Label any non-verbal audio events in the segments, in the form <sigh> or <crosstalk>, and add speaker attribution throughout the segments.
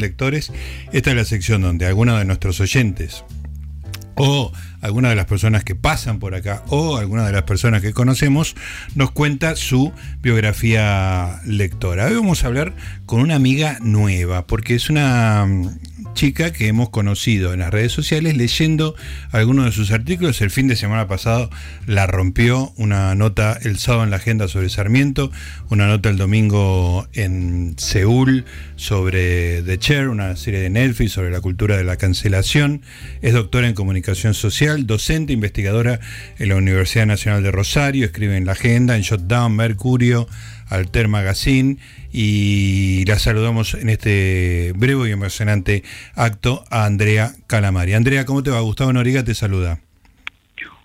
Speaker 1: lectores, esta es la sección donde algunos de nuestros oyentes o alguna de las personas que pasan por acá o alguna de las personas que conocemos nos cuenta su biografía lectora. Hoy vamos a hablar con una amiga nueva porque es una chica que hemos conocido en las redes sociales leyendo algunos de sus artículos. El fin de semana pasado la rompió una nota el sábado en la agenda sobre Sarmiento, una nota el domingo en Seúl sobre The Chair, una serie de Netflix sobre la cultura de la cancelación. Es doctora en comunicación social, docente, investigadora en la Universidad Nacional de Rosario, escribe en la agenda, en Shutdown, Mercurio, Alter Magazine y la saludamos en este breve y emocionante acto a Andrea Calamari. Andrea, ¿cómo te va? Gustavo Noriga te saluda.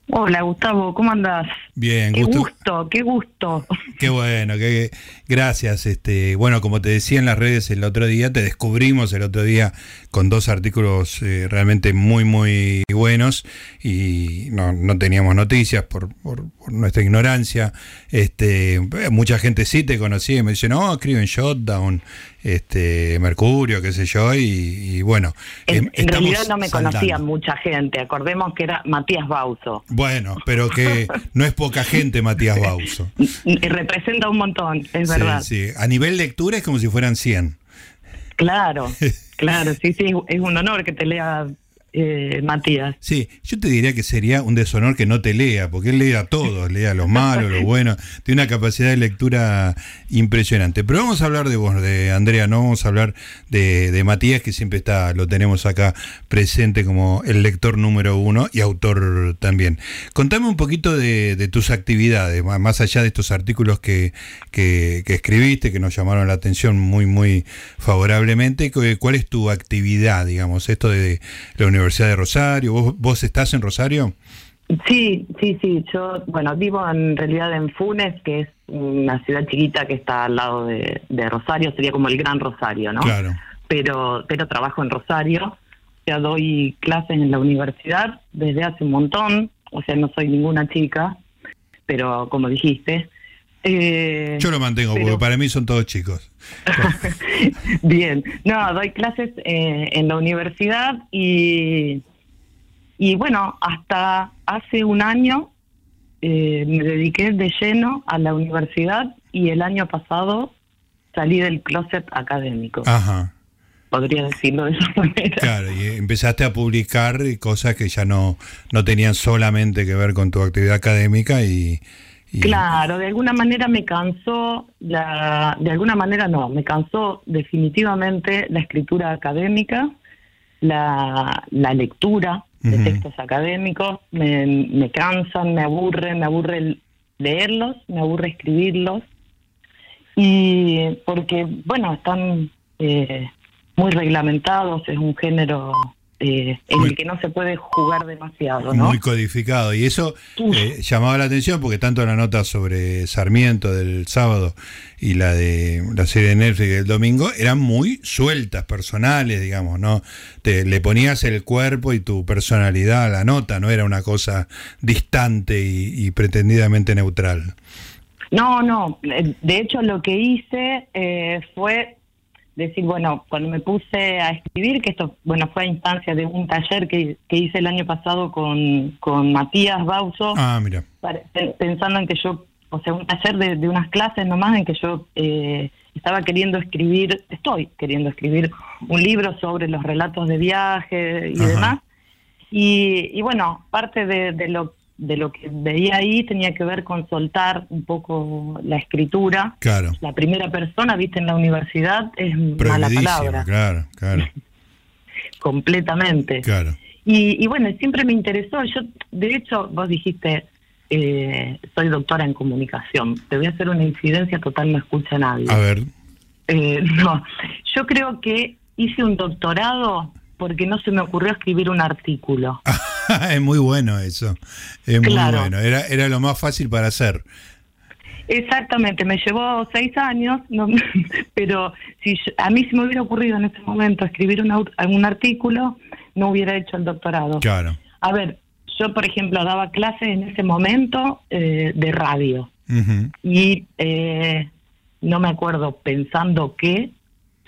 Speaker 2: Hola Gustavo, ¿cómo andás?
Speaker 1: Bien,
Speaker 2: qué gusto, qué gusto.
Speaker 1: Qué bueno, qué, gracias. Este, bueno, como te decía en las redes el otro día, te descubrimos el otro día con dos artículos eh, realmente muy, muy buenos y no, no teníamos noticias por, por, nuestra ignorancia. Este, mucha gente sí te conocía y me dice, no, escriben Shotdown, este, Mercurio, qué sé yo, y, bueno.
Speaker 2: En, em, realidad no me conocía mucha gente, acordemos que era Matías Bauso.
Speaker 1: Bueno, pero que no es poca gente Matías Bauso. <laughs>
Speaker 2: Representa un montón, es verdad.
Speaker 1: Sí, a nivel lectura es como si fueran 100.
Speaker 2: Claro, <laughs> claro, sí, sí, es un honor que te lea eh, Matías.
Speaker 1: Sí, yo te diría que sería un deshonor que no te lea, porque él lee a todos, lea lo malo, lo <laughs> bueno, tiene una capacidad de lectura impresionante. Pero vamos a hablar de vos, de Andrea, no vamos a hablar de, Matías, que siempre está, lo tenemos acá presente como el lector número uno y autor también. Contame un poquito de, tus actividades, más allá de estos artículos que, que, que escribiste, que nos llamaron la atención muy, muy favorablemente. ¿Cuál es tu actividad, digamos, esto de la universidad? Universidad de Rosario. ¿Vos, estás en Rosario?
Speaker 2: Sí, sí, sí. Yo, bueno, vivo en realidad en Funes, que es una ciudad chiquita que está al lado de, Rosario, sería como el Gran Rosario, ¿no?
Speaker 1: Claro.
Speaker 2: Pero, pero trabajo en Rosario, ya doy clases en la universidad desde hace un montón, o sea, no soy ninguna chica, pero como dijiste.
Speaker 1: Eh, Yo lo mantengo, porque para mí son todos chicos. <laughs>
Speaker 2: Bien, no, doy clases eh, en la universidad y, y bueno, hasta hace un año eh, me dediqué de lleno a la universidad y el año pasado salí del closet académico.
Speaker 1: Ajá.
Speaker 2: Podría decirlo de esa <laughs> manera.
Speaker 1: Claro, y empezaste a publicar cosas que ya no, no tenían solamente que ver con tu actividad académica y,
Speaker 2: Claro, de alguna manera me cansó, la, de alguna manera no, me cansó definitivamente la escritura académica, la, la lectura de textos académicos, me, me cansan, me aburren, me aburre leerlos, me aburre escribirlos, y porque, bueno, están eh, muy reglamentados, es un género eh, en el que no se puede jugar demasiado. ¿no?
Speaker 1: Muy codificado. Y eso eh, llamaba la atención porque tanto la nota sobre Sarmiento del sábado y la de la serie de Netflix del domingo eran muy sueltas, personales, digamos, ¿no? Te, le ponías el cuerpo y tu personalidad a la nota, no era una cosa distante y, pretendidamente neutral.
Speaker 2: No, no. De hecho, lo que hice eh, fue decir, bueno, cuando me puse a escribir, que esto, bueno, fue a instancia de un taller que, que hice el año pasado con, con Matías Bauso,
Speaker 1: ah, mira.
Speaker 2: pensando en que yo, o sea, un taller de, de unas clases nomás en que yo eh, estaba queriendo escribir, estoy queriendo escribir un libro sobre los relatos de viaje y demás. Y, y, bueno, parte de, de lo de lo que veía ahí tenía que ver con soltar un poco la escritura.
Speaker 1: Claro.
Speaker 2: La primera persona, viste, en la universidad es mala palabra.
Speaker 1: Claro, claro. <laughs>
Speaker 2: Completamente.
Speaker 1: Claro.
Speaker 2: Y, y, bueno, siempre me interesó. Yo, de hecho, vos dijiste, eh, soy doctora en comunicación. Te voy a hacer una incidencia total, no escucha nadie.
Speaker 1: A ver.
Speaker 2: Eh, <laughs> no, yo creo que hice un doctorado porque no se me ocurrió escribir un artículo. <laughs> <laughs>
Speaker 1: es muy bueno eso. Es muy bueno. Era, era lo más fácil para hacer.
Speaker 2: Exactamente, me llevó seis años, <laughs> pero si a mí se me hubiera ocurrido en ese momento escribir un, un artículo, no hubiera hecho el doctorado.
Speaker 1: Claro.
Speaker 2: A ver, yo por ejemplo daba clases en ese momento eh, de radio y eh, no me acuerdo pensando que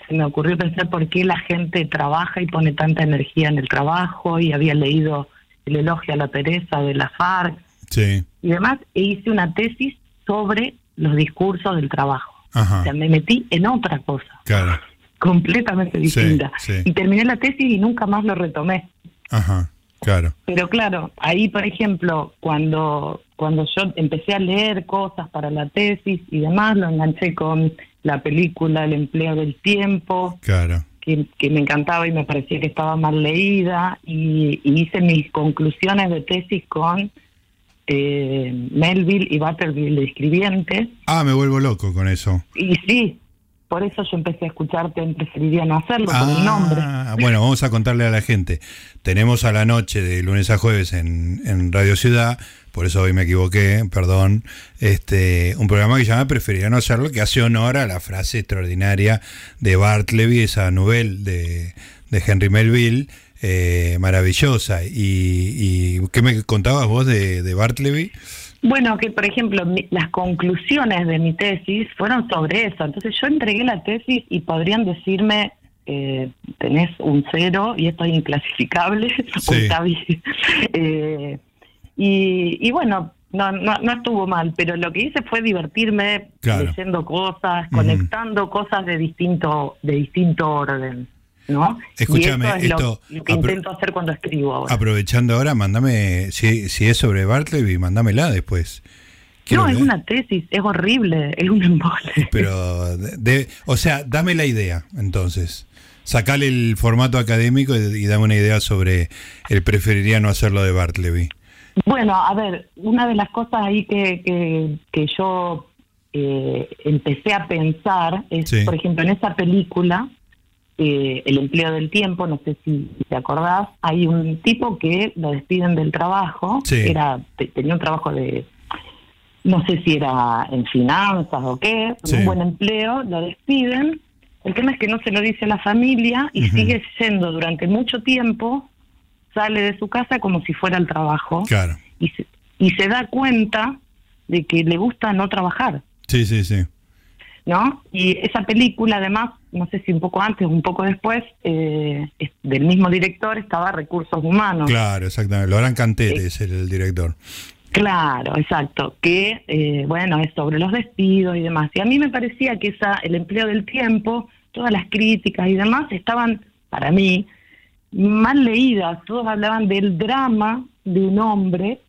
Speaker 2: se me ocurrió pensar por qué la gente trabaja y pone tanta energía en el trabajo y había leído el elogio a la pereza de la FARC
Speaker 1: Sí.
Speaker 2: y demás e hice una tesis sobre los discursos del trabajo.
Speaker 1: Ajá.
Speaker 2: O sea, me metí en otra cosa,
Speaker 1: Claro.
Speaker 2: completamente
Speaker 1: Sí,
Speaker 2: distinta.
Speaker 1: sí.
Speaker 2: Y terminé la tesis y nunca más lo retomé.
Speaker 1: Ajá. Claro.
Speaker 2: Pero claro, ahí por ejemplo, cuando cuando yo empecé a leer cosas para la tesis y demás, lo enganché con la película El empleo del tiempo,
Speaker 1: Claro.
Speaker 2: Que, que me encantaba y me parecía que estaba mal leída, y, y hice mis conclusiones de tesis con eh, Melville y Butterville de escribientes,
Speaker 1: Ah, me vuelvo loco con eso.
Speaker 2: y sí, por eso yo empecé a escucharte en Preferiría no hacerlo, por mi nombre.
Speaker 1: Ah, bueno, vamos a contarle a la gente. Tenemos a la noche de lunes a jueves en, en Radio Ciudad, por eso hoy me equivoqué, perdón, este, un programa que se llama Preferiría no hacerlo, que hace honor a la frase extraordinaria de Bartleby, esa novela de, de Henry Melville, eh, maravillosa. Y, y qué me contabas vos de, de Bartleby?
Speaker 2: Bueno, que por ejemplo, mi- las conclusiones de mi tesis fueron sobre eso. Entonces yo entregué la tesis y podrían decirme, eh, tenés un cero y esto es inclasificable, <laughs>
Speaker 1: Sí.
Speaker 2: está <laughs> bien. Eh, y, y bueno, no, no, no estuvo mal, pero lo que hice fue divertirme
Speaker 1: Claro.
Speaker 2: leyendo cosas, conectando cosas de distinto, de distinto orden. ¿no?
Speaker 1: Escúchame,
Speaker 2: y es
Speaker 1: esto-
Speaker 2: lo, que intento hacer cuando escribo ahora.
Speaker 1: Aprovechando ahora, mándame, si, si es sobre Bartleby, mándamela después. Quiero
Speaker 2: no, es una tesis, es horrible, es un embole.
Speaker 1: Pero, de, de- o sea, dame la idea, entonces. Sacale el formato académico y, y dame una idea sobre el preferiría no hacerlo de Bartleby.
Speaker 2: Bueno, a ver, una de las cosas ahí que, que, que yo eh, empecé a pensar es,
Speaker 1: Sí.
Speaker 2: por ejemplo, en esa película, eh, El empleo del tiempo, no sé si te acordás, hay un tipo que lo despiden del trabajo,
Speaker 1: Sí.
Speaker 2: era te- tenía un trabajo de, no sé si era en finanzas o qué,
Speaker 1: Sí.
Speaker 2: un buen empleo, lo despiden. El tema es que no se lo dice a la familia y sigue yendo durante mucho tiempo, sale de su casa como si fuera el trabajo
Speaker 1: Claro.
Speaker 2: y se, y se da cuenta de que le gusta no trabajar,
Speaker 1: Sí, sí, sí.
Speaker 2: ¿no? Y esa película, además, no sé si un poco antes o un poco después, eh, es- del mismo director estaba Recursos Humanos.
Speaker 1: Claro, exactamente. Loran Cantete es el, el director.
Speaker 2: Claro, exacto, que eh, bueno, es sobre los despidos y demás. Y a mí me parecía que esa el empleo del tiempo, todas las críticas y demás estaban para mí mal leídas. Todos hablaban del drama de un hombre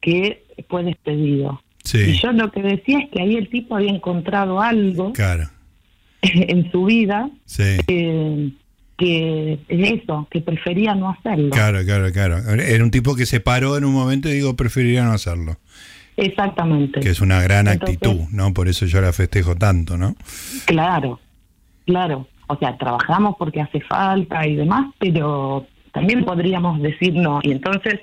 Speaker 2: que fue despedido.
Speaker 1: Sí,
Speaker 2: Y yo lo que decía es que ahí el tipo había encontrado algo
Speaker 1: claro. <laughs>
Speaker 2: en su vida
Speaker 1: Sí.
Speaker 2: eh, que es eso, que prefería no hacerlo.
Speaker 1: Claro, claro, claro. Era un tipo que se paró en un momento y digo, preferiría no hacerlo.
Speaker 2: Exactamente.
Speaker 1: Que es una gran
Speaker 2: Entonces-
Speaker 1: actitud, ¿no? Por eso yo la festejo tanto, ¿no?
Speaker 2: Claro, claro. O sea, trabajamos porque hace falta y demás, pero también podríamos decir no. Y entonces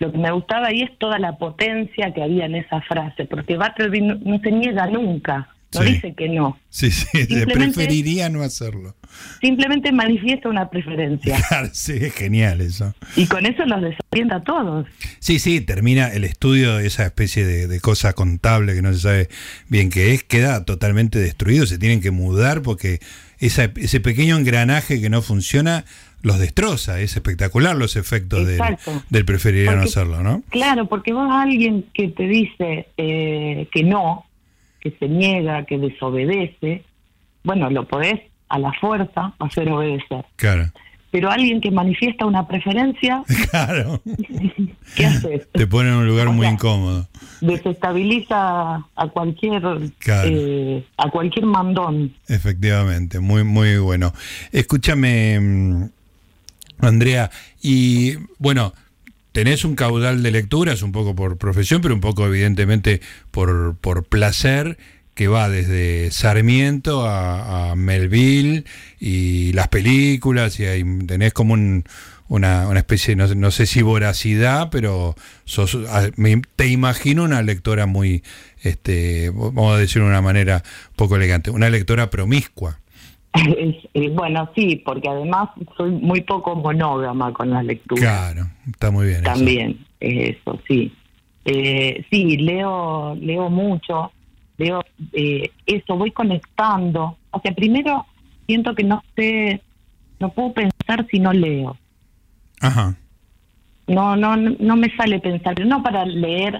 Speaker 2: lo que me gustaba ahí es toda la potencia que había en esa frase, porque Butterby no, no se niega nunca, no
Speaker 1: Sí.
Speaker 2: dice que no,
Speaker 1: Sí, sí, preferiría no hacerlo.
Speaker 2: simplemente manifiesta una preferencia. <laughs>
Speaker 1: Claro, sí, es genial eso.
Speaker 2: Y con eso los desorienta a todos.
Speaker 1: Sí, sí, termina el estudio de esa especie de, de cosa contable que no se sabe bien qué es, queda totalmente destruido, se tienen que mudar porque esa, ese pequeño engranaje que no funciona los destroza, es espectacular los efectos del, del preferiría no hacerlo, ¿no?
Speaker 2: Claro, porque vos a alguien que te dice eh, que no, que se niega, que desobedece, bueno, lo podés a la fuerza hacer obedecer.
Speaker 1: Claro,
Speaker 2: Pero alguien que manifiesta una preferencia, <laughs>
Speaker 1: claro,
Speaker 2: ¿qué haces?
Speaker 1: te pone en un lugar
Speaker 2: O
Speaker 1: muy
Speaker 2: sea,
Speaker 1: incómodo.
Speaker 2: Desestabiliza a cualquier
Speaker 1: Claro.
Speaker 2: eh, a cualquier mandón.
Speaker 1: Efectivamente, muy, muy bueno. Escúchame, mm, Andrea, y bueno, tenés un caudal de lecturas, un poco por profesión, pero un poco evidentemente por, por placer, que va desde Sarmiento a, Melville y las películas, y ahí tenés como un- una, una especie, no, sé- no sé si voracidad, pero sos, te imagino una lectora muy, este, vamos a decirlo de una manera poco elegante, una lectora promiscua. <laughs>
Speaker 2: Bueno, sí, porque además soy muy poco monógama con las lecturas.
Speaker 1: Claro, está muy bien. eso.
Speaker 2: También, es eso, sí. Eh, sí, leo, leo mucho, leo eh, eso, voy conectando. O sea, primero siento que no sé, no puedo pensar si no leo.
Speaker 1: Ajá.
Speaker 2: No, no, no me sale pensar, pero no para leer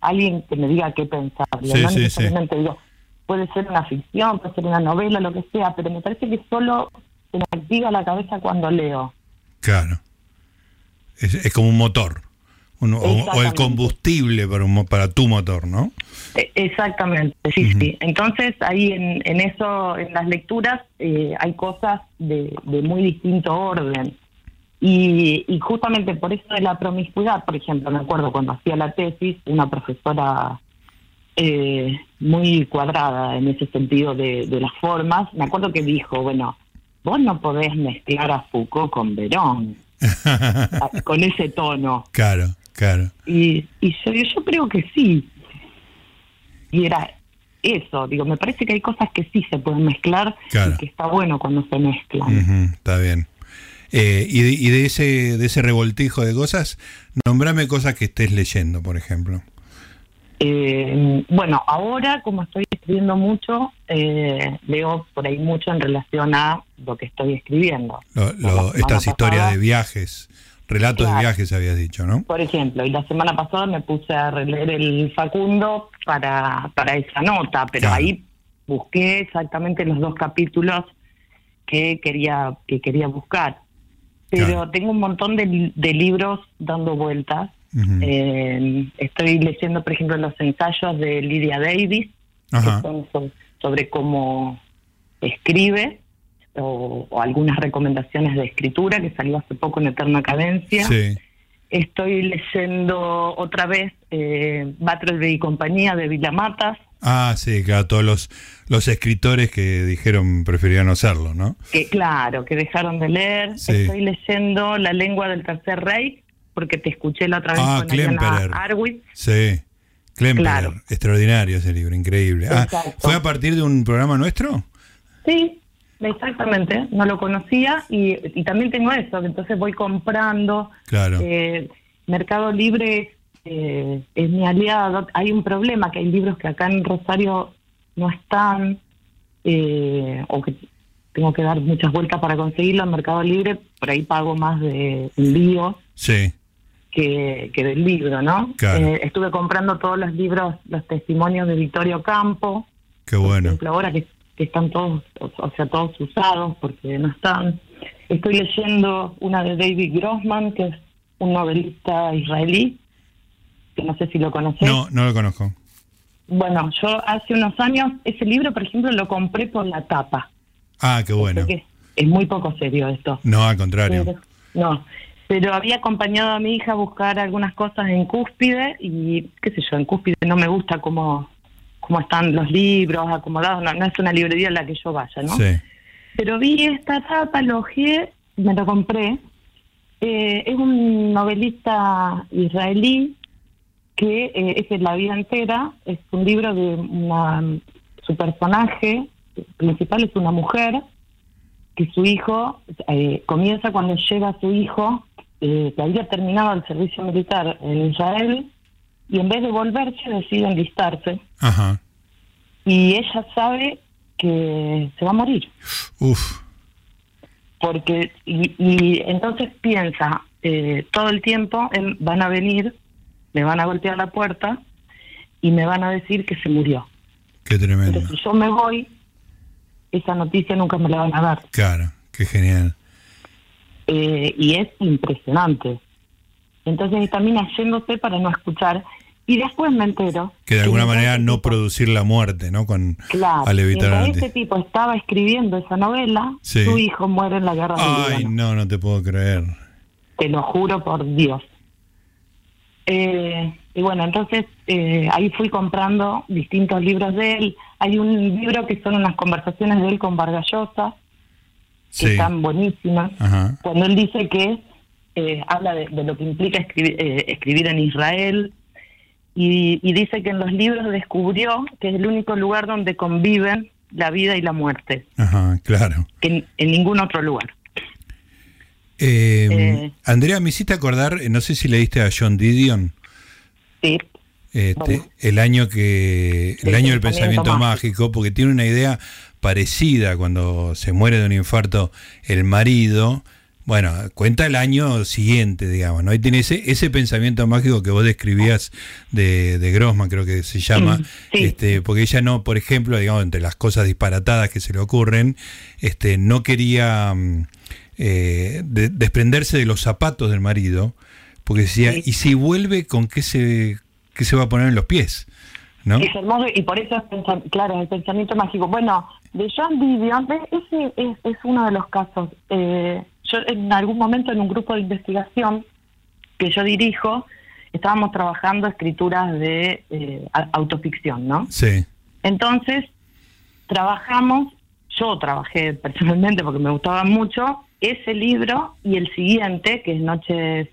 Speaker 2: a alguien que me diga qué pensar.
Speaker 1: Sí,
Speaker 2: no
Speaker 1: sí, sí.
Speaker 2: digo, puede ser una ficción, puede ser una novela, lo que sea, pero me parece que solo se me activa la cabeza cuando leo.
Speaker 1: Claro. Es, es como un motor. un- o, o el combustible para, un para tu motor, ¿no?
Speaker 2: E- Exactamente, sí, sí. Entonces ahí en, en eso, en las lecturas, eh, hay cosas de, de muy distinto orden. Y, y justamente por eso de la promiscuidad, por ejemplo, me acuerdo cuando hacía la tesis, una profesora eh, muy cuadrada en ese sentido de, de las formas, me acuerdo que dijo, bueno, vos no podés mezclar a Foucault con Verón, <laughs> con ese tono.
Speaker 1: claro, claro.
Speaker 2: Y, y yo, yo creo que sí. Y era eso, digo, me parece que hay cosas que sí se pueden mezclar
Speaker 1: Claro.
Speaker 2: y que está bueno cuando se mezclan.
Speaker 1: Está bien. Eh, y de, y de ese de ese revoltijo de cosas, nombrame cosas que estés leyendo, por ejemplo.
Speaker 2: Eh, bueno, ahora como estoy escribiendo mucho, eh, leo por ahí mucho en relación a lo que estoy escribiendo.
Speaker 1: Lo- estas historias de viajes, relatos de viajes habías dicho, ¿no?
Speaker 2: Por ejemplo, y la semana pasada me puse a releer el Facundo para, para esa nota, pero
Speaker 1: Claro.
Speaker 2: ahí busqué exactamente los dos capítulos que quería, que quería buscar. Pero
Speaker 1: Claro.
Speaker 2: tengo un montón de, de libros dando vueltas. Eh, estoy leyendo, por ejemplo, los ensayos de Lydia Davis,
Speaker 1: Ajá.
Speaker 2: que son so- sobre cómo escribe, o, o algunas recomendaciones de escritura que salió hace poco en Eterna Cadencia.
Speaker 1: Sí.
Speaker 2: Estoy leyendo otra vez eh, Battleby y compañía de Villamatas,
Speaker 1: Ah, sí, claro, todos los, los escritores que dijeron preferían no hacerlo, ¿no?
Speaker 2: que claro, que dejaron de leer.
Speaker 1: Sí.
Speaker 2: Estoy leyendo La lengua del tercer rey, porque te escuché la otra vez
Speaker 1: Ah,
Speaker 2: con
Speaker 1: Klemperer.
Speaker 2: Arwitz.
Speaker 1: Sí. Klemperer,
Speaker 2: Claro.
Speaker 1: extraordinario ese libro, increíble. Ah. ¿Fue a partir de un programa nuestro?
Speaker 2: Sí, exactamente, no lo conocía y, y también tengo eso, entonces voy comprando.
Speaker 1: Claro.
Speaker 2: Eh, Mercado Libre eh, es mi aliado. Hay un problema, que hay libros que acá en Rosario no están, eh, o que tengo que dar muchas vueltas para conseguirlo en Mercado Libre, por ahí pago más de envío
Speaker 1: Sí.
Speaker 2: Que, que del libro, ¿no?
Speaker 1: Claro.
Speaker 2: Eh, estuve comprando todos los libros, los testimonios de Vittorio Campo,
Speaker 1: Qué
Speaker 2: por
Speaker 1: bueno.
Speaker 2: ejemplo, ahora que, que están todos, o, o sea, todos usados porque no están. Estoy leyendo una de David Grossman, que es un novelista israelí, que no sé si lo conoces.
Speaker 1: No, no lo conozco.
Speaker 2: Bueno, yo hace unos años ese libro, por ejemplo, lo compré por la tapa.
Speaker 1: Ah, qué bueno.
Speaker 2: Es muy poco serio esto.
Speaker 1: No, al contrario.
Speaker 2: Pero- no, pero había acompañado a mi hija a buscar algunas cosas en Cúspide y, qué sé yo, en Cúspide no me gusta cómo, cómo están los libros acomodados, no, no es una librería en la que yo vaya, ¿no?
Speaker 1: Sí.
Speaker 2: Pero vi esta tapa, lo ojeé, me lo compré. Eh, es un novelista israelí que eh, es de la vida entera, es un libro de una, su personaje principal es una mujer que su hijo eh, comienza cuando llega su hijo eh, que había terminado el servicio militar en Israel y en vez de volverse decide enlistarse
Speaker 1: Ajá.
Speaker 2: y ella sabe que se va a morir
Speaker 1: Uf.
Speaker 2: porque y, y entonces piensa eh, todo el tiempo en, van a venir me van a golpear la puerta y me van a decir que se murió
Speaker 1: Qué tremendo.
Speaker 2: pero si yo me voy esa noticia nunca me la van a dar
Speaker 1: Claro, qué genial.
Speaker 2: Eh, y es impresionante entonces está mina yéndose para no escuchar y después me entero
Speaker 1: Que de alguna manera no producir la muerte, ¿no? Con
Speaker 2: Claro,
Speaker 1: al evitar
Speaker 2: ese tipo estaba escribiendo esa novela,
Speaker 1: Sí.
Speaker 2: su hijo muere en la guerra
Speaker 1: Ay, no, no te puedo creer.
Speaker 2: te lo juro por Dios. Eh, y bueno, entonces eh, ahí fui comprando distintos libros de él. Hay un libro que son unas conversaciones de él con Vargallosa, que
Speaker 1: Sí.
Speaker 2: están buenísimas.
Speaker 1: Ajá.
Speaker 2: Cuando él dice que eh, habla de, de lo que implica escribir, eh, escribir en Israel y, y dice que en los libros descubrió que es el único lugar donde conviven la vida y la muerte,
Speaker 1: Ajá, claro.
Speaker 2: que en, en ningún otro lugar.
Speaker 1: Eh,
Speaker 2: Eh.
Speaker 1: Andrea, me hiciste acordar, eh, no sé si leíste a John Didion,
Speaker 2: Sí,
Speaker 1: este, el año que el
Speaker 2: El
Speaker 1: año del
Speaker 2: pensamiento
Speaker 1: pensamiento mágico, porque tiene una idea parecida cuando se muere de un infarto el marido. Bueno, cuenta el año siguiente, digamos, ¿no? Y tiene ese, ese pensamiento mágico que vos describías de, de Grossman, creo que se llama, este, porque ella no, por ejemplo, digamos, entre las cosas disparatadas que se le ocurren, este, no quería mm, eh, desprenderse de los zapatos del marido, porque decía, ¿y si vuelve con qué se, qué se va a poner en los pies? ¿No?
Speaker 2: Es hermoso y por eso es, claro, el pensamiento mágico. Bueno, de John Didion, ese es, es uno de los casos. Eh, yo en algún momento en un grupo de investigación que yo dirijo, estábamos trabajando escrituras de eh, autoficción, ¿no?
Speaker 1: Sí.
Speaker 2: Entonces, trabajamos, yo trabajé personalmente porque me gustaba mucho, ese libro y el siguiente, que es Noches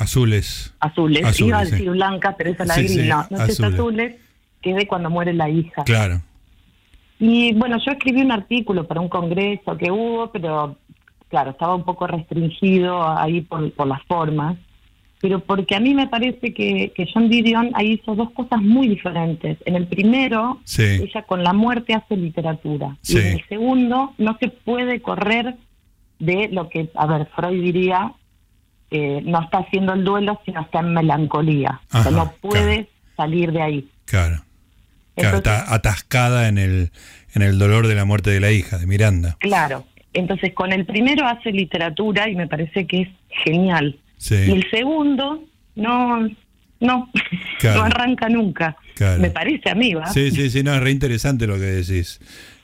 Speaker 1: Azules.
Speaker 2: Azules. Iba a decir blancas, pero esa es la gris. no, Noches azules. que es de cuando muere la hija.
Speaker 1: Claro.
Speaker 2: Y bueno, yo escribí un artículo para un congreso que hubo, pero claro, estaba un poco restringido ahí por, por las formas, pero porque a mí me parece que, que John Didion ahí hizo dos cosas muy diferentes. En el primero, ella con la muerte hace literatura, y en el segundo no se puede correr de lo que, a ver, Freud diría, eh, no está haciendo el duelo, sino está en melancolía. o sea, no puede salir de ahí.
Speaker 1: Claro. claro está atascada en el, en el dolor de la muerte de la hija, de Miranda.
Speaker 2: Claro. Entonces, con el primero hace literatura y me parece que es genial. Y el segundo, no, no, <laughs> no arranca nunca. Me parece a mí, ¿va?
Speaker 1: Sí, sí, sí, no, es re interesante lo que decís.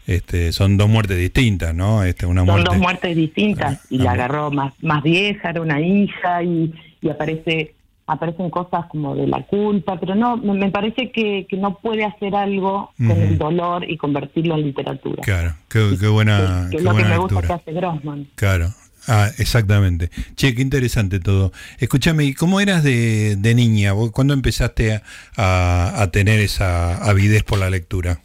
Speaker 1: Este, son dos muertes distintas, ¿no? Este, una
Speaker 2: son dos muertes distintas y la agarró más, más vieja, era una hija y, y aparece aparecen cosas como de la culpa, pero no, me parece que, que no puede hacer algo con el dolor y convertirlo en literatura.
Speaker 1: Claro, qué, buena.
Speaker 2: Que, es lo que me gusta que hace Grossman.
Speaker 1: Claro. Ah, exactamente. Che, qué interesante todo. Escúchame, ¿cómo eras de, de niña? ¿Cuándo empezaste a, a, tener esa avidez por la lectura?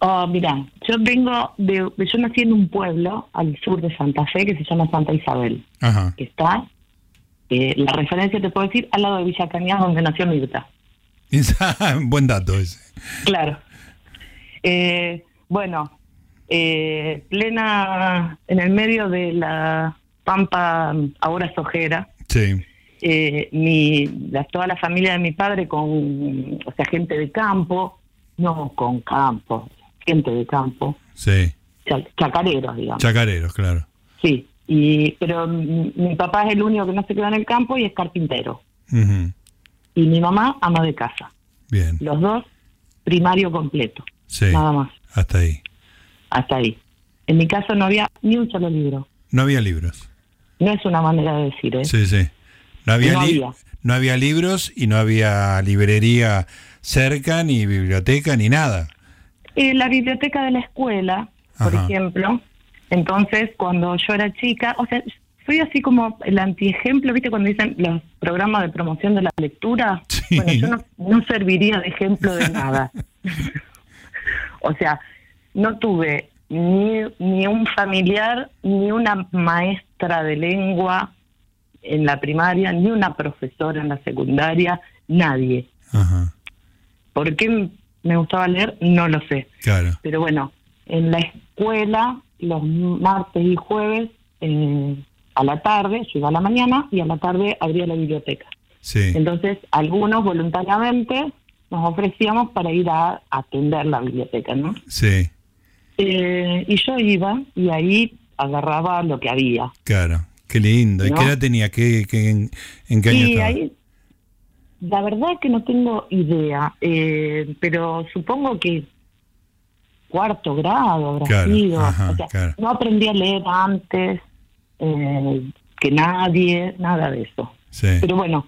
Speaker 2: Oh, mira, yo vengo de, yo nací en un pueblo al sur de Santa Fe que se llama Santa Isabel,
Speaker 1: Ajá.
Speaker 2: que está eh, la referencia te puedo decir al lado de Villa Cañas, donde nació Mirta. <laughs>
Speaker 1: Buen dato ese.
Speaker 2: Claro. Eh, bueno, eh, plena en el medio de la pampa ahora sojera.
Speaker 1: Sí.
Speaker 2: mi, toda la familia de mi padre con, o sea, gente de campo, no con campo, gente de campo.
Speaker 1: Sí.
Speaker 2: Chacareros, digamos.
Speaker 1: Chacareros, claro.
Speaker 2: Sí. Y, pero mi, papá es el único que no se queda en el campo y es carpintero. Y mi mamá ama de casa.
Speaker 1: Bien.
Speaker 2: Los dos, primario completo. Nada más.
Speaker 1: Hasta ahí.
Speaker 2: Hasta ahí. En mi caso no había ni un solo libro.
Speaker 1: No había libros.
Speaker 2: No es una manera de decir, ¿eh?
Speaker 1: Sí, sí. No había, no había. libros y no había librería cerca, ni biblioteca, ni nada.
Speaker 2: Eh, la biblioteca de la escuela, por ejemplo, entonces, cuando yo era chica, o sea, soy así como el antiejemplo, ¿viste? Cuando dicen los programas de promoción de la lectura. Bueno, yo no, serviría de ejemplo de nada. <laughs> o sea, no tuve ni, ni un familiar, ni una maestra de lengua en la primaria, ni una profesora en la secundaria, nadie. ¿Por qué me gustaba leer? No lo sé.
Speaker 1: Claro.
Speaker 2: Pero bueno, en la escuela los martes y jueves eh, a la tarde, yo iba a la mañana y a la tarde abría la biblioteca.
Speaker 1: Sí.
Speaker 2: Entonces, algunos voluntariamente nos ofrecíamos para ir a atender la biblioteca, ¿no?
Speaker 1: Sí.
Speaker 2: Eh, y yo iba y ahí agarraba lo que había.
Speaker 1: Claro, qué lindo. ¿Y qué edad tenía? ¿Qué, en, qué año
Speaker 2: Ahí, la verdad que no tengo idea, eh, pero supongo que cuarto grado habrá sido. No aprendí a leer antes eh, que nadie, nada de eso. Pero bueno,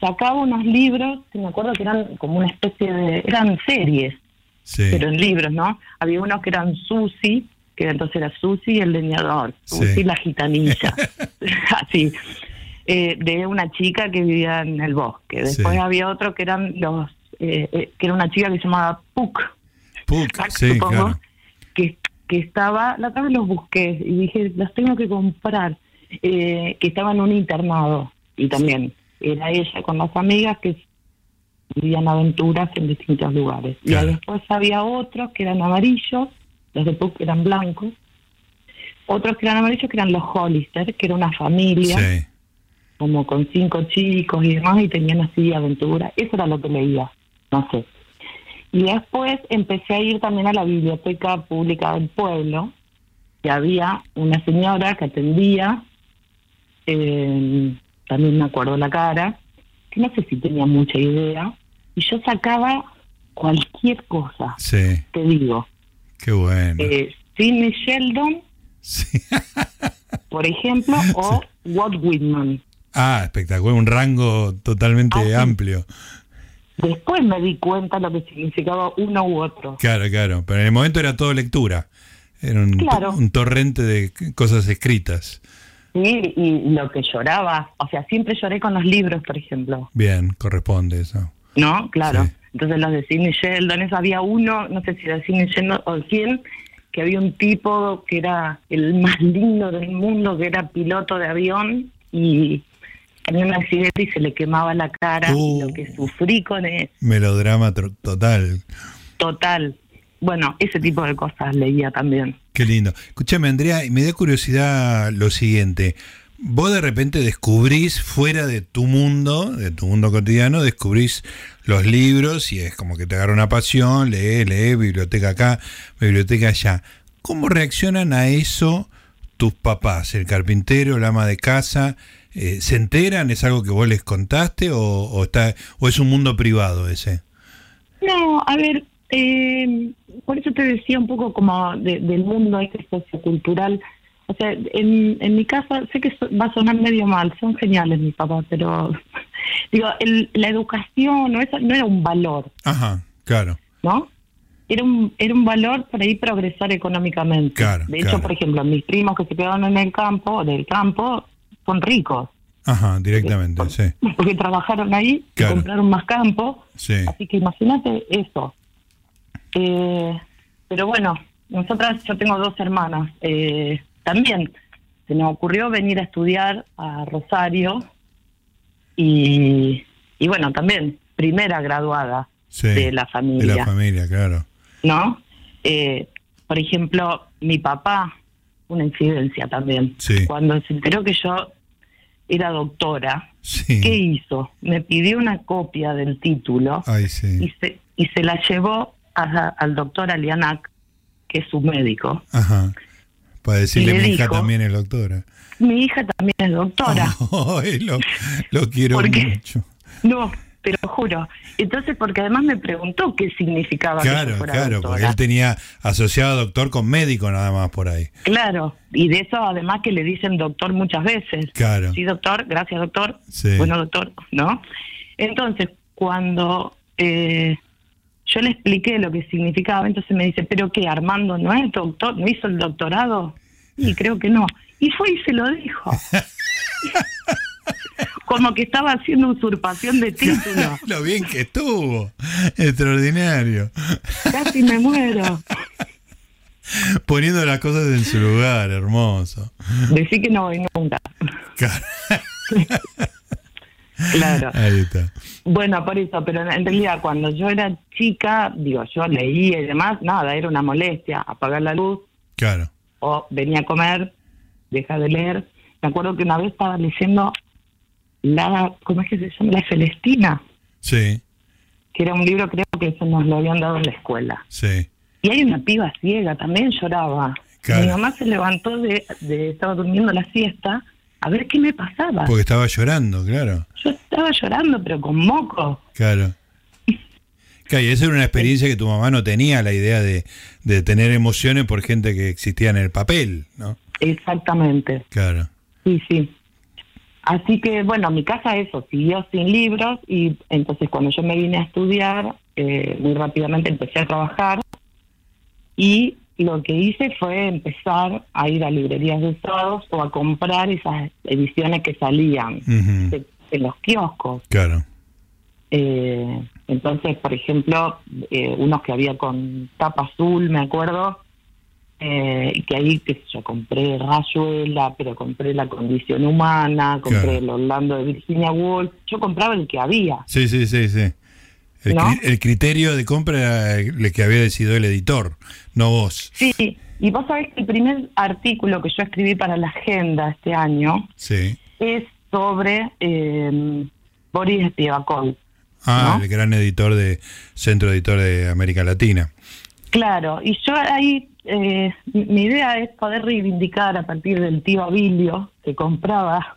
Speaker 2: sacaba unos libros, me acuerdo que eran como una especie de, eran series, pero en libros, ¿no? Había unos que eran Susi, que entonces era Susi y el leñador, Susi la gitanilla, <laughs> <laughs> así, eh, de una chica que vivía en el bosque. Después había otro que eran los, eh, que era una chica que se llamaba Puck,
Speaker 1: sí,
Speaker 2: que, que estaba, la otra vez los busqué y dije, las tengo que comprar, eh, que estaba en un internado y también era ella con las amigas que vivían aventuras en distintos lugares. Y después había otros que eran amarillos, los de Puck eran blancos. Otros que eran amarillos, que eran los Hollister, que era una familia,
Speaker 1: Sí.
Speaker 2: Como con cinco chicos y demás, y tenían así aventura. Eso era lo que leía, no sé. Y después empecé a ir también a la biblioteca pública del pueblo, y había una señora que atendía, eh, también me acuerdo la cara, que no sé si tenía mucha idea, y yo sacaba cualquier cosa,
Speaker 1: Sí.
Speaker 2: te digo.
Speaker 1: Qué bueno.
Speaker 2: Eh, Sidney Sheldon,
Speaker 1: Sí. <laughs>
Speaker 2: por ejemplo, o Walt Whitman.
Speaker 1: Ah, espectacular. Un rango totalmente
Speaker 2: Ah,
Speaker 1: amplio.
Speaker 2: Después me di cuenta lo que significaba uno u otro.
Speaker 1: Claro, claro. Pero en el momento era todo lectura. Era un,
Speaker 2: Claro.
Speaker 1: un torrente de cosas escritas.
Speaker 2: Sí, y lo que lloraba, o sea, siempre lloré con los libros, por ejemplo,
Speaker 1: Bien, corresponde eso.
Speaker 2: ¿no? Claro.
Speaker 1: Sí.
Speaker 2: Entonces los de Sidney Sheldon, eso había uno, no sé si era Sidney Sheldon o quién, que había un tipo que era el más lindo del mundo, que era piloto de avión y tenía un accidente y se le quemaba la cara.
Speaker 1: Uh.
Speaker 2: y Lo que sufrí con eso,
Speaker 1: Melodrama total.
Speaker 2: total. Bueno, ese tipo de cosas leía también.
Speaker 1: Qué lindo. Escúchame, Andrea, y me da curiosidad lo siguiente. Vos de repente descubrís fuera de tu mundo, de tu mundo cotidiano, descubrís los libros y es como que te agarra una pasión, lee, lee, biblioteca acá, biblioteca allá. ¿Cómo reaccionan a eso tus papás, el carpintero, el ama de casa? Eh, ¿Se enteran? ¿Es algo que vos les contaste o, o está, o es un mundo privado ese?
Speaker 2: No, a ver, eh, por eso te decía un poco como de- del mundo este sociocultural. O sea, en, en mi casa, sé que so- va a sonar medio mal, son geniales mis papás, pero <laughs> digo, el- la educación no, eso no era un valor,
Speaker 1: Ajá, claro.
Speaker 2: ¿no? Era un, era un valor para ir progresar económicamente.
Speaker 1: Claro,
Speaker 2: de hecho,
Speaker 1: claro.
Speaker 2: por ejemplo, mis primos que se quedaron en el campo, del campo, son ricos.
Speaker 1: Ajá, directamente, sí.
Speaker 2: Porque trabajaron ahí y compraron más campo.
Speaker 1: Sí.
Speaker 2: Así que imagínate eso. Eh, pero bueno, nosotras, yo tengo dos hermanas. eh, también se nos ocurrió venir a estudiar a Rosario y, y bueno, también primera graduada
Speaker 1: Sí,
Speaker 2: de la
Speaker 1: De
Speaker 2: familia,
Speaker 1: la familia, claro.
Speaker 2: ¿no? Eh, por ejemplo, mi papá, una incidencia también.
Speaker 1: Sí.
Speaker 2: Cuando se enteró que yo era doctora,
Speaker 1: Sí.
Speaker 2: ¿qué hizo? Me pidió una copia del título
Speaker 1: Ay,
Speaker 2: y se, y se la llevó a- al doctor Alianac, que es su médico.
Speaker 1: Ajá. Para decirle
Speaker 2: Y le
Speaker 1: mi hija
Speaker 2: dijo-
Speaker 1: también es doctora.
Speaker 2: Mi hija también es doctora. <laughs>
Speaker 1: Lo, lo quiero mucho.
Speaker 2: No, te lo juro. Entonces, porque además me preguntó qué significaba que
Speaker 1: Claro, claro, porque él tenía asociado a doctor con médico nada más por ahí.
Speaker 2: Claro, y de eso además que le dicen doctor muchas veces.
Speaker 1: Claro.
Speaker 2: Sí, doctor, gracias, doctor.
Speaker 1: Sí.
Speaker 2: Bueno, doctor, ¿no? Entonces, cuando eh, yo le expliqué lo que significaba, entonces me dice, ¿pero qué? Armando no es doctor? ¿No hizo el doctorado? Y creo que no. Y fue y se lo dijo. <laughs> Como que estaba haciendo usurpación de título. <laughs>
Speaker 1: Lo bien que estuvo. Extraordinario.
Speaker 2: Casi me muero.
Speaker 1: Poniendo las cosas en su lugar, hermoso.
Speaker 2: Decí que no voy nunca.
Speaker 1: Claro.
Speaker 2: Claro.
Speaker 1: Ahí está.
Speaker 2: Bueno, por eso, pero en realidad cuando yo era chica, digo, yo leía y demás, nada, era una molestia, apagar la luz
Speaker 1: Claro.
Speaker 2: o venía a comer, deja de leer. Me acuerdo que una vez estaba leyendo la, ¿cómo es que se llama? La Celestina,
Speaker 1: Sí,
Speaker 2: que era un libro creo que eso nos lo habían dado en la escuela.
Speaker 1: sí.
Speaker 2: Y hay una piba ciega, también lloraba.
Speaker 1: Claro.
Speaker 2: Mi mamá se levantó de, de, estaba durmiendo la siesta, a ver qué me pasaba.
Speaker 1: Porque estaba llorando, claro.
Speaker 2: Yo estaba llorando, pero con moco.
Speaker 1: Claro. Claro, y esa era una experiencia que tu mamá no tenía, la idea de, de tener emociones por gente que existía en el papel, ¿no?
Speaker 2: Exactamente.
Speaker 1: Claro.
Speaker 2: Sí, sí. Así que, bueno, mi casa eso, siguió sin libros y entonces cuando yo me vine a estudiar, eh, muy rápidamente empecé a trabajar y lo que hice fue empezar a ir a librerías de usados o a comprar esas ediciones que salían
Speaker 1: Ujú.
Speaker 2: de- en los kioscos.
Speaker 1: Claro.
Speaker 2: Eh, entonces, por ejemplo, eh, unos que había con tapa azul, me acuerdo, eh, que ahí, qué sé yo, compré Rayuela, pero compré La Condición Humana, compré
Speaker 1: Claro.
Speaker 2: el Orlando de Virginia Woolf, yo compraba el que había.
Speaker 1: Sí, sí, sí, sí. El,
Speaker 2: ¿no?
Speaker 1: cri- el criterio de compra era el que había decidido el editor, no vos.
Speaker 2: Sí, y vos sabés que el primer artículo que yo escribí para la agenda este año
Speaker 1: Sí.
Speaker 2: es sobre eh, Boris Spivakov.
Speaker 1: Ah,
Speaker 2: ¿No?
Speaker 1: el gran editor de Centro Editor de América Latina.
Speaker 2: Claro, y yo ahí, eh, mi idea es poder reivindicar a partir del tío Abilio, que compraba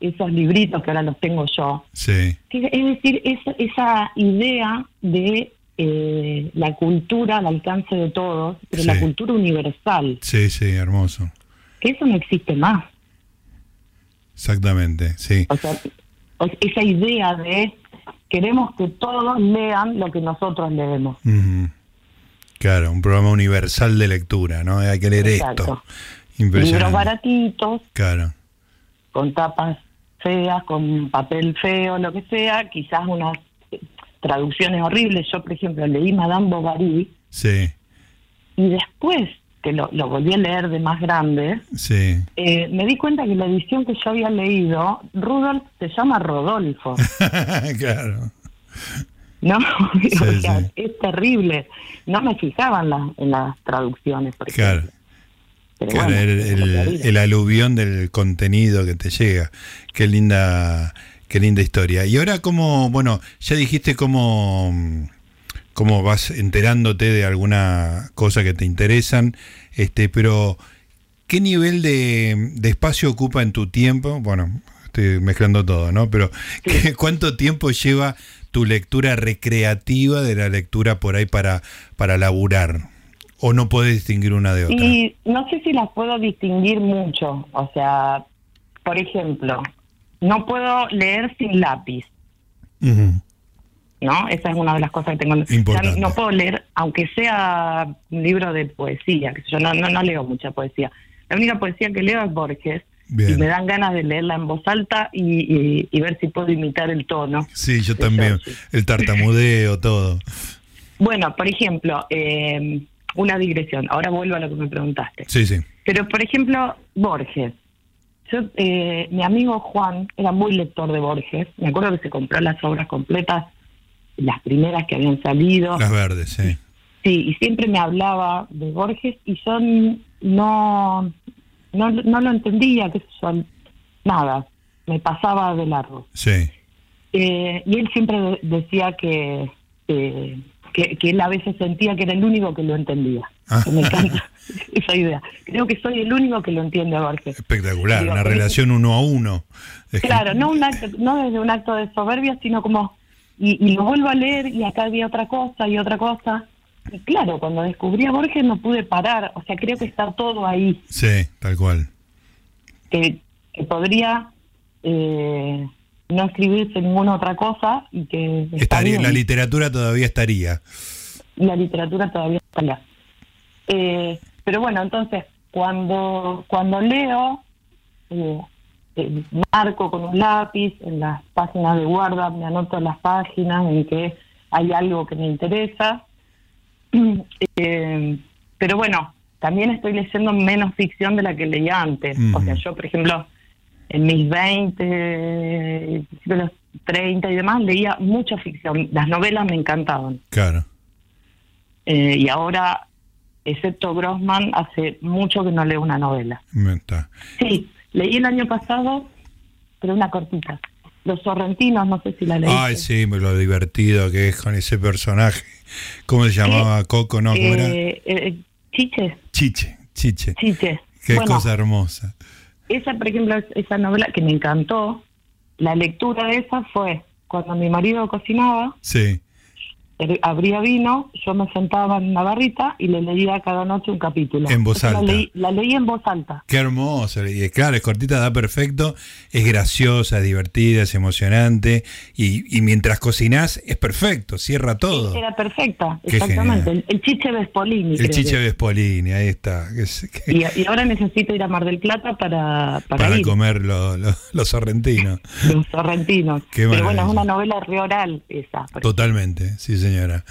Speaker 2: esos libritos que ahora los tengo yo.
Speaker 1: Sí,
Speaker 2: Es decir, esa, esa idea de eh, la cultura al alcance de todos, pero la cultura universal,
Speaker 1: sí, sí, hermoso.
Speaker 2: que eso no existe más.
Speaker 1: Exactamente, sí.
Speaker 2: O sea, o- esa idea de queremos que todos lean lo que nosotros leemos.
Speaker 1: Ujú. Claro, un programa universal de lectura, ¿no? Hay que leer
Speaker 2: Exacto.
Speaker 1: esto.
Speaker 2: Libros baratitos,
Speaker 1: Claro,
Speaker 2: con tapas feas, con papel feo, lo que sea, quizás unas traducciones horribles. Yo, por ejemplo, leí Madame Bovary
Speaker 1: sí,
Speaker 2: y después que lo, lo volví a leer de más grande,
Speaker 1: sí.
Speaker 2: eh, me di cuenta que la edición que yo había leído, Rudolf se llama Rodolfo, <laughs>
Speaker 1: claro.
Speaker 2: ¿No? <laughs> o
Speaker 1: Sí,
Speaker 2: sea,
Speaker 1: sí.
Speaker 2: es terrible. No me fijaba en, las- en las traducciones, por
Speaker 1: Claro.
Speaker 2: ejemplo. Pero
Speaker 1: Claro,
Speaker 2: bueno,
Speaker 1: el, aluvión del contenido que te llega. Qué linda, qué linda historia. Y ahora cómo, bueno, ya dijiste cómo, cómo vas enterándote de alguna cosa que te interesan, este, pero ¿qué nivel de, de espacio ocupa en tu tiempo? Bueno, estoy mezclando todo, ¿no? Pero ¿qué- <laughs> ¿cuánto tiempo lleva tu lectura recreativa de la lectura por ahí para, para laburar? ¿O no puedes distinguir una de otra?
Speaker 2: Y no sé si las puedo distinguir mucho. O sea, por ejemplo, no puedo leer sin lápiz. ¿no? Esa es una de las cosas que tengo. O sea,
Speaker 1: Importante.
Speaker 2: no puedo leer, aunque sea un libro de poesía, que yo no, no, no leo mucha poesía. La única poesía que leo es Borges.
Speaker 1: Bien.
Speaker 2: Y me dan ganas de leerla en voz alta y, y- y ver si puedo imitar el tono.
Speaker 1: Sí, yo también. El tartamudeo, todo.
Speaker 2: Bueno, por ejemplo, eh, una digresión. Ahora vuelvo a lo que me preguntaste.
Speaker 1: Sí, sí.
Speaker 2: Pero, por ejemplo, Borges. Yo, eh, mi amigo Juan era muy lector de Borges. Me acuerdo que se compró las obras completas, las primeras que habían salido.
Speaker 1: Las verdes, sí.
Speaker 2: Sí, y siempre me hablaba de Borges y yo no, no, no lo entendía, qué sé yo, nada. Me pasaba de largo.
Speaker 1: Sí.
Speaker 2: Eh, y él siempre de- decía que, que, que, que él a veces sentía que era el único que lo entendía.
Speaker 1: Ah.
Speaker 2: Me encanta <laughs> esa idea. Creo que soy el único que lo entiende a Borges.
Speaker 1: Espectacular.
Speaker 2: Digo,
Speaker 1: Una relación uno a uno. Es que-
Speaker 2: Claro, no, un acto, no desde un acto de soberbia, sino como, y, y lo vuelvo a leer y acá había otra cosa y otra cosa. Y claro, cuando descubrí a Borges no pude parar, o sea, creo que está todo ahí,
Speaker 1: Sí, tal cual.
Speaker 2: que, que podría eh, no escribirse ninguna otra cosa y que
Speaker 1: Estaría, la literatura todavía estaría.
Speaker 2: la literatura todavía está allá. Eh, pero bueno, entonces, cuando, cuando leo, eh, eh, marco con un lápiz en las páginas de guarda, me anoto las páginas en que hay algo que me interesa. <clears throat> Eh, pero bueno, también estoy leyendo menos ficción de la que leía antes. O sea, yo, por ejemplo, en mis 20, principios de los 30 y demás, leía mucha ficción. Las novelas me encantaban.
Speaker 1: Claro.
Speaker 2: Eh, y ahora, excepto Grossman, hace mucho que no leo una novela.
Speaker 1: Me- está.
Speaker 2: Sí, leí el año pasado, pero una cortita. Los Sorrentinos, no sé si la leí.
Speaker 1: Ay, sí, lo divertido que es con ese personaje. ¿Cómo se llamaba? Coco, ¿no? ¿Cómo era?
Speaker 2: Eh, eh, Chiche,
Speaker 1: Chiche, Chiche.
Speaker 2: Chiche.
Speaker 1: Qué
Speaker 2: Bueno,
Speaker 1: cosa hermosa.
Speaker 2: esa, por ejemplo, es- esa novela que me encantó, la lectura de esa fue cuando mi marido cocinaba,
Speaker 1: Sí.
Speaker 2: Abría vino, yo me sentaba en una barrita y le leía cada noche un capítulo.
Speaker 1: En voz
Speaker 2: la
Speaker 1: alta.
Speaker 2: leí- la leí en voz alta.
Speaker 1: Qué hermoso. Y es claro, es cortita, da perfecto. Es graciosa, es divertida, es emocionante. Y, y mientras cocinás, es perfecto. Cierra todo.
Speaker 2: Era perfecta,
Speaker 1: Qué
Speaker 2: exactamente. El, el chiche Vespolini.
Speaker 1: El Chiche. Vespolini, ahí está.
Speaker 2: Y, y ahora necesito ir a Mar del Plata para, para,
Speaker 1: para
Speaker 2: ir.
Speaker 1: comer lo- lo- los sorrentinos.
Speaker 2: Los sorrentinos.
Speaker 1: Qué
Speaker 2: Pero bueno, es una novela reoral esa.
Speaker 1: Totalmente, sí, señor. Señora.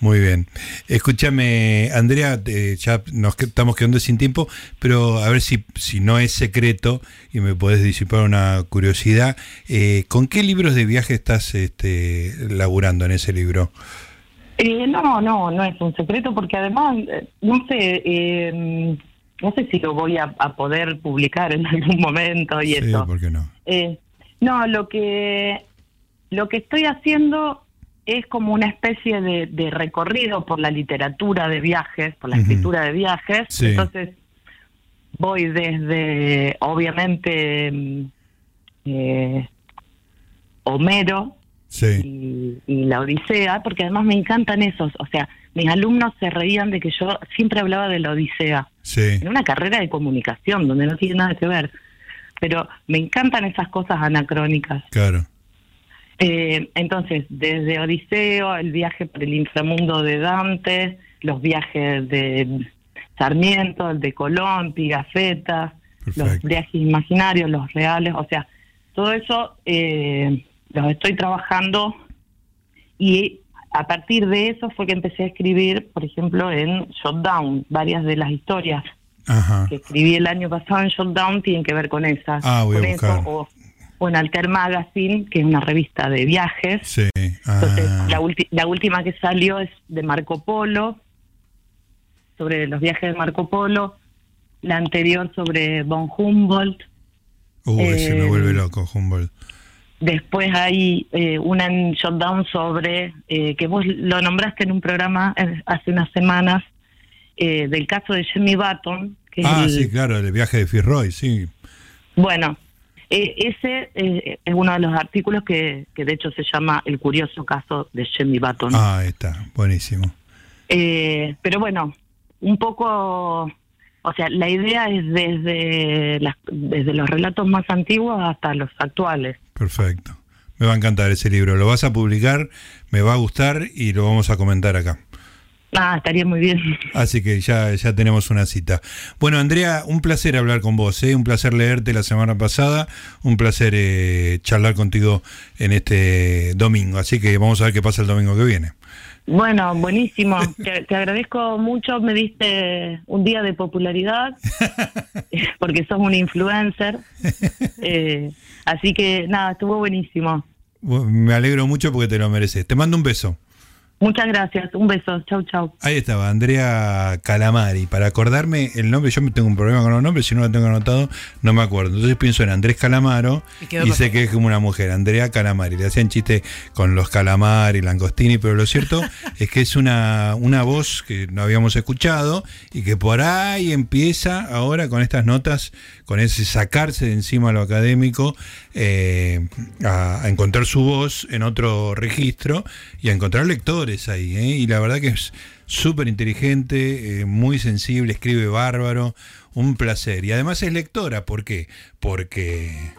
Speaker 1: Muy bien. Escúchame, Andrea, ya nos estamos quedando sin tiempo, pero a ver si, si no es secreto y me podés disipar una curiosidad. Eh, ¿Con qué libros de viaje estás este, laburando en ese libro?
Speaker 2: Eh, no, no, no es un secreto porque además, eh, no sé, eh, no sé si lo voy a, poder publicar en <laughs> algún momento y sí,
Speaker 1: ¿por qué no?
Speaker 2: no, lo que lo que estoy haciendo es como una especie de, recorrido por la literatura de viajes, por la escritura de viajes. Entonces voy desde, obviamente, mm, Homero, y, la Odisea, porque además me encantan esos. O sea, mis alumnos se reían de que yo siempre hablaba de la Odisea. En una carrera de comunicación donde no tiene nada que ver. Pero me encantan esas cosas anacrónicas.
Speaker 1: Claro.
Speaker 2: Eh, entonces, desde Odiseo, el viaje por el inframundo de Dante, los viajes de Sarmiento, el de Colón, Pigafetta, los viajes imaginarios, los reales, o sea, todo eso eh, los estoy trabajando y a partir de eso fue que empecé a escribir, por ejemplo, en Shutdown, varias de las historias que escribí el año pasado en Shutdown tienen que ver con esas.
Speaker 1: Ah, voy
Speaker 2: a
Speaker 1: buscar.
Speaker 2: o, en Alter Magazine, que es una revista de viajes.
Speaker 1: Sí.
Speaker 2: Entonces,
Speaker 1: ah.
Speaker 2: la, la última que salió es de Marco Polo, sobre los viajes de Marco Polo. La anterior sobre von Humboldt.
Speaker 1: Uh, se me vuelve eh, loco, Humboldt.
Speaker 2: Después hay eh, una en Shutdown sobre, eh, que vos lo nombraste en un programa eh, hace unas semanas, del caso de Jimmy Button.
Speaker 1: Que ah, sí, claro, el viaje de Fitzroy, sí.
Speaker 2: Bueno, ese es uno de los artículos que, que de hecho se llama El curioso caso de Jimmy Button.
Speaker 1: Ah, está, buenísimo.
Speaker 2: pero bueno, un poco o sea, la idea es desde, desde los relatos más antiguos hasta los actuales.
Speaker 1: Perfecto. Me va a encantar ese libro. Lo vas a publicar, me va a gustar y lo vamos a comentar acá.
Speaker 2: Ah, estaría muy bien.
Speaker 1: Así que ya, ya tenemos una cita. Bueno, Andrea, un placer hablar con vos, ¿eh? un placer leerte la semana pasada, un placer eh, charlar contigo en este domingo. Así que vamos a ver qué pasa el domingo que viene.
Speaker 2: Bueno, buenísimo. Te, agradezco mucho. Me diste un día de popularidad <laughs> porque sos un influencer. Eh, así que nada, estuvo buenísimo.
Speaker 1: Me alegro mucho porque te lo mereces. Te mando un beso.
Speaker 2: Muchas gracias, un beso, chau chau.
Speaker 1: Ahí estaba, Andrea Calamari. Para acordarme el nombre, yo tengo un problema con los nombres, si no lo tengo anotado, no me acuerdo. Entonces pienso en Andrés Calamaro y, sé que es como una mujer, Andrea Calamari. Le hacían chiste con los Calamari, Langostini, pero lo cierto <laughs> es que es una, una voz que no habíamos escuchado y que por ahí empieza ahora con estas notas, con ese sacarse de encima lo académico, eh, a, encontrar su voz en otro registro y a encontrar lectores ahí, ¿eh? y la verdad que es súper inteligente, eh, muy sensible, escribe bárbaro, un placer. Y además es lectora, ¿por qué? Porque